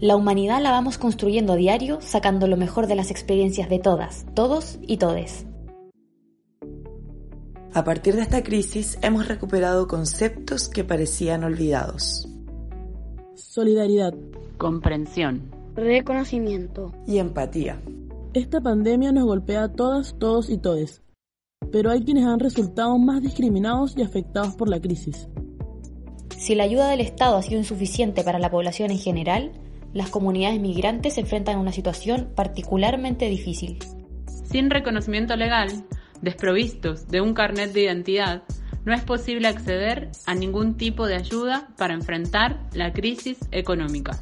La humanidad la vamos construyendo a diario, sacando lo mejor de las experiencias de todas, todos y todes. A partir de esta crisis hemos recuperado conceptos que parecían olvidados. Solidaridad. Comprensión. Reconocimiento. Y empatía. Esta pandemia nos golpea a todas, todos y todes. Pero hay quienes han resultado más discriminados y afectados por la crisis. Si la ayuda del Estado ha sido insuficiente para la población en general, las comunidades migrantes se enfrentan a una situación particularmente difícil. Sin reconocimiento legal, desprovistos de un carnet de identidad, no es posible acceder a ningún tipo de ayuda para enfrentar la crisis económica.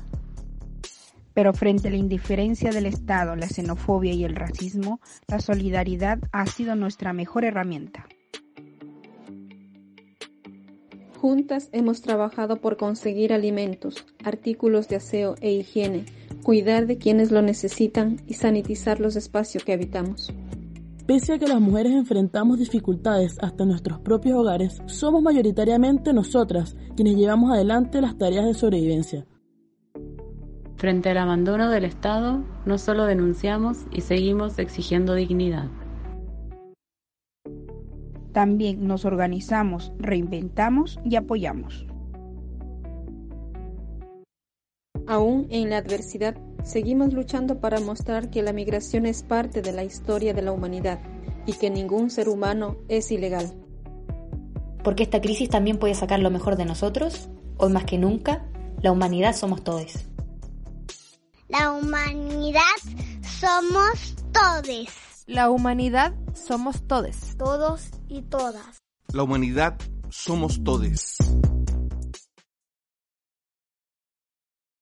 Pero frente a la indiferencia del Estado, la xenofobia y el racismo, la solidaridad ha sido nuestra mejor herramienta. Juntas hemos trabajado por conseguir alimentos, artículos de aseo e higiene, cuidar de quienes lo necesitan y sanitizar los espacios que habitamos. Pese a que las mujeres enfrentamos dificultades hasta en nuestros propios hogares, somos mayoritariamente nosotras quienes llevamos adelante las tareas de sobrevivencia. Frente al abandono del Estado, no solo denunciamos y seguimos exigiendo dignidad. También nos organizamos, reinventamos y apoyamos. Aún en la adversidad, seguimos luchando para mostrar que la migración es parte de la historia de la humanidad y que ningún ser humano es ilegal. Porque esta crisis también puede sacar lo mejor de nosotros, hoy más que nunca, la humanidad somos todos. La humanidad somos todos. La humanidad somos todos. Todos y todas. La humanidad somos todos.